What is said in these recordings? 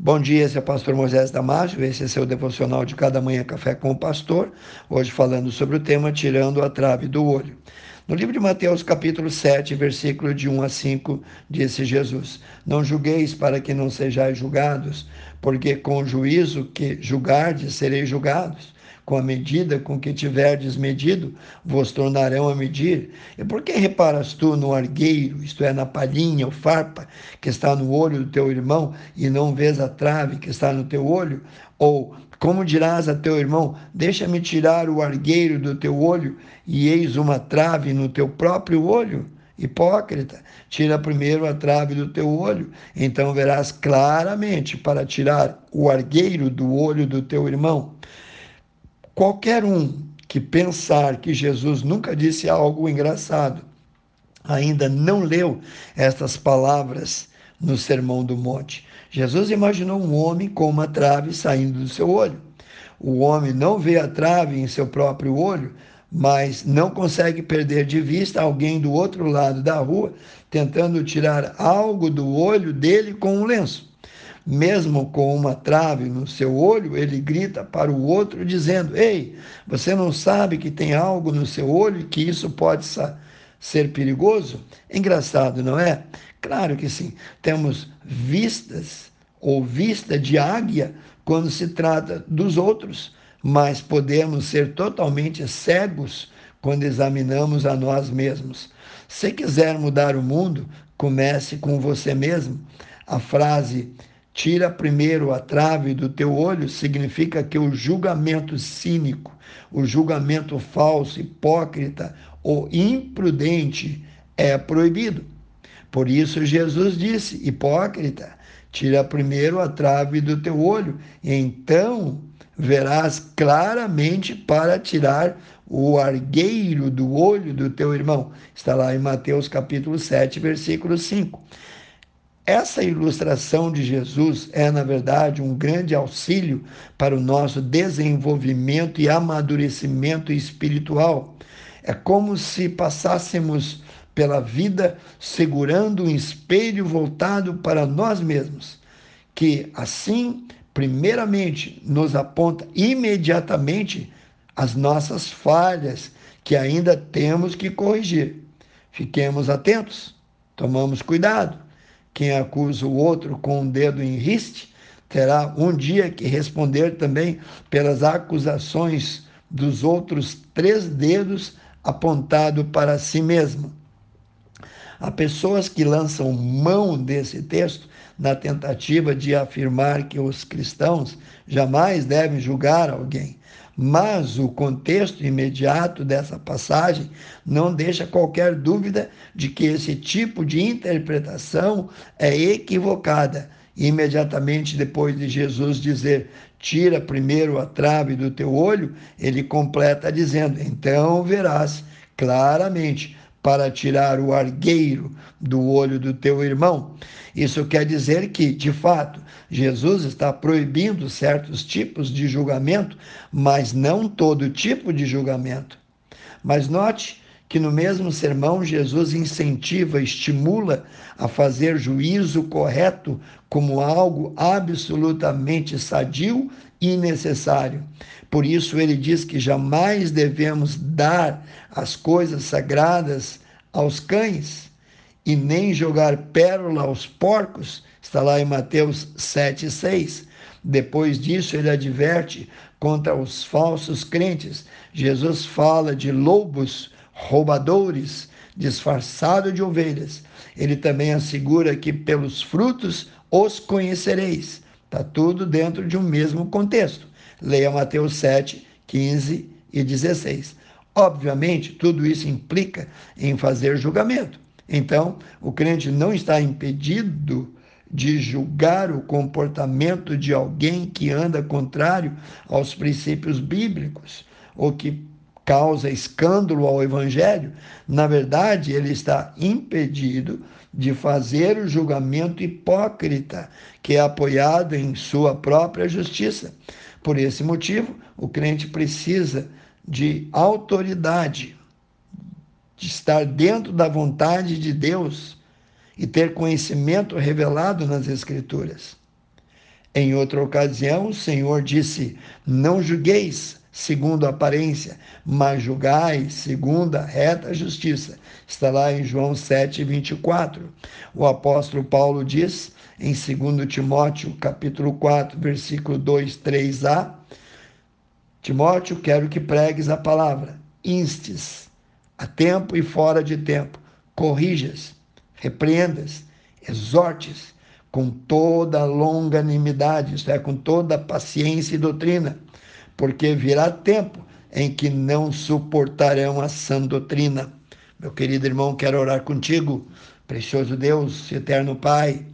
Bom dia, esse é o pastor Moisés Damásio, esse é seu devocional de cada manhã café com o pastor, hoje falando sobre o tema tirando a trave do olho. No livro de Mateus, capítulo 7, versículo de 1 a 5, disse Jesus: Não julgueis para que não sejais julgados, porque com o juízo que julgardes sereis julgados com a medida com que tiverdes medido, vos tornarão a medir. E por que reparas tu no argueiro, isto é, na palhinha ou farpa, que está no olho do teu irmão, e não vês a trave que está no teu olho? Ou como dirás a teu irmão: Deixa-me tirar o argueiro do teu olho, e eis uma trave no teu próprio olho? Hipócrita, tira primeiro a trave do teu olho, então verás claramente para tirar o argueiro do olho do teu irmão. Qualquer um que pensar que Jesus nunca disse algo engraçado, ainda não leu estas palavras no Sermão do Monte. Jesus imaginou um homem com uma trave saindo do seu olho. O homem não vê a trave em seu próprio olho, mas não consegue perder de vista alguém do outro lado da rua tentando tirar algo do olho dele com um lenço mesmo com uma trave no seu olho, ele grita para o outro dizendo: Ei, você não sabe que tem algo no seu olho e que isso pode ser perigoso? Engraçado, não é? Claro que sim. Temos vistas ou vista de águia quando se trata dos outros, mas podemos ser totalmente cegos quando examinamos a nós mesmos. Se quiser mudar o mundo, comece com você mesmo. A frase Tira primeiro a trave do teu olho significa que o julgamento cínico, o julgamento falso, hipócrita ou imprudente é proibido. Por isso Jesus disse: hipócrita, tira primeiro a trave do teu olho, então verás claramente para tirar o argueiro do olho do teu irmão. Está lá em Mateus capítulo 7, versículo 5. Essa ilustração de Jesus é, na verdade, um grande auxílio para o nosso desenvolvimento e amadurecimento espiritual. É como se passássemos pela vida segurando um espelho voltado para nós mesmos, que assim, primeiramente, nos aponta imediatamente as nossas falhas que ainda temos que corrigir. Fiquemos atentos, tomamos cuidado quem acusa o outro com um dedo em riste terá um dia que responder também pelas acusações dos outros três dedos apontado para si mesmo. Há pessoas que lançam mão desse texto na tentativa de afirmar que os cristãos jamais devem julgar alguém. Mas o contexto imediato dessa passagem não deixa qualquer dúvida de que esse tipo de interpretação é equivocada. Imediatamente depois de Jesus dizer: Tira primeiro a trave do teu olho, ele completa dizendo: Então verás claramente para tirar o argueiro do olho do teu irmão. Isso quer dizer que, de fato, Jesus está proibindo certos tipos de julgamento, mas não todo tipo de julgamento. Mas note que no mesmo sermão Jesus incentiva, estimula a fazer juízo correto como algo absolutamente sadio e necessário. Por isso ele diz que jamais devemos dar as coisas sagradas aos cães e nem jogar pérola aos porcos. Está lá em Mateus 7:6. Depois disso ele adverte contra os falsos crentes. Jesus fala de lobos roubadores, disfarçado de ovelhas. Ele também assegura que pelos frutos os conhecereis. Está tudo dentro de um mesmo contexto. Leia Mateus 7, 15 e 16. Obviamente, tudo isso implica em fazer julgamento. Então, o crente não está impedido de julgar o comportamento de alguém que anda contrário aos princípios bíblicos ou que causa escândalo ao evangelho. Na verdade, ele está impedido de fazer o julgamento hipócrita, que é apoiado em sua própria justiça. Por esse motivo, o crente precisa de autoridade, de estar dentro da vontade de Deus e ter conhecimento revelado nas Escrituras. Em outra ocasião, o Senhor disse: Não julgueis segundo a aparência, mas julgai segundo a reta justiça. Está lá em João 7, 24. O apóstolo Paulo diz em 2 Timóteo, capítulo 4, versículo 2, 3a, Timóteo, quero que pregues a palavra, instes, a tempo e fora de tempo, corrijas, repreendas, exortes, com toda longanimidade, isto é, com toda paciência e doutrina, porque virá tempo em que não suportarão a sã doutrina. Meu querido irmão, quero orar contigo, precioso Deus, eterno Pai,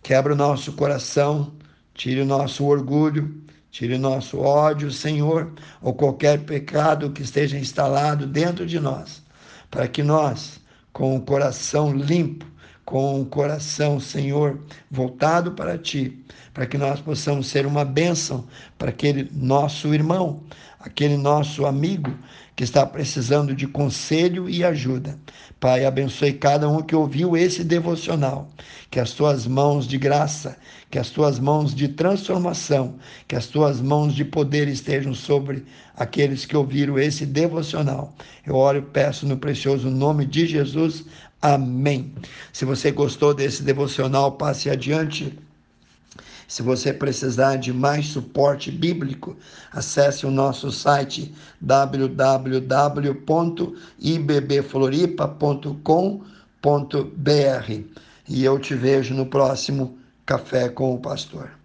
quebra o nosso coração, tire o nosso orgulho, tire o nosso ódio, Senhor, ou qualquer pecado que esteja instalado dentro de nós, para que nós, com o coração limpo, com o coração, Senhor, voltado para Ti, para que nós possamos ser uma bênção para aquele nosso irmão, aquele nosso amigo que está precisando de conselho e ajuda. Pai, abençoe cada um que ouviu esse devocional, que as tuas mãos de graça, que as tuas mãos de transformação, que as tuas mãos de poder estejam sobre aqueles que ouviram esse devocional. Eu oro e peço no precioso nome de Jesus. Amém. Se você gostou desse devocional, passe adiante. Se você precisar de mais suporte bíblico, acesse o nosso site www.ibbfloripa.com.br e eu te vejo no próximo Café com o Pastor.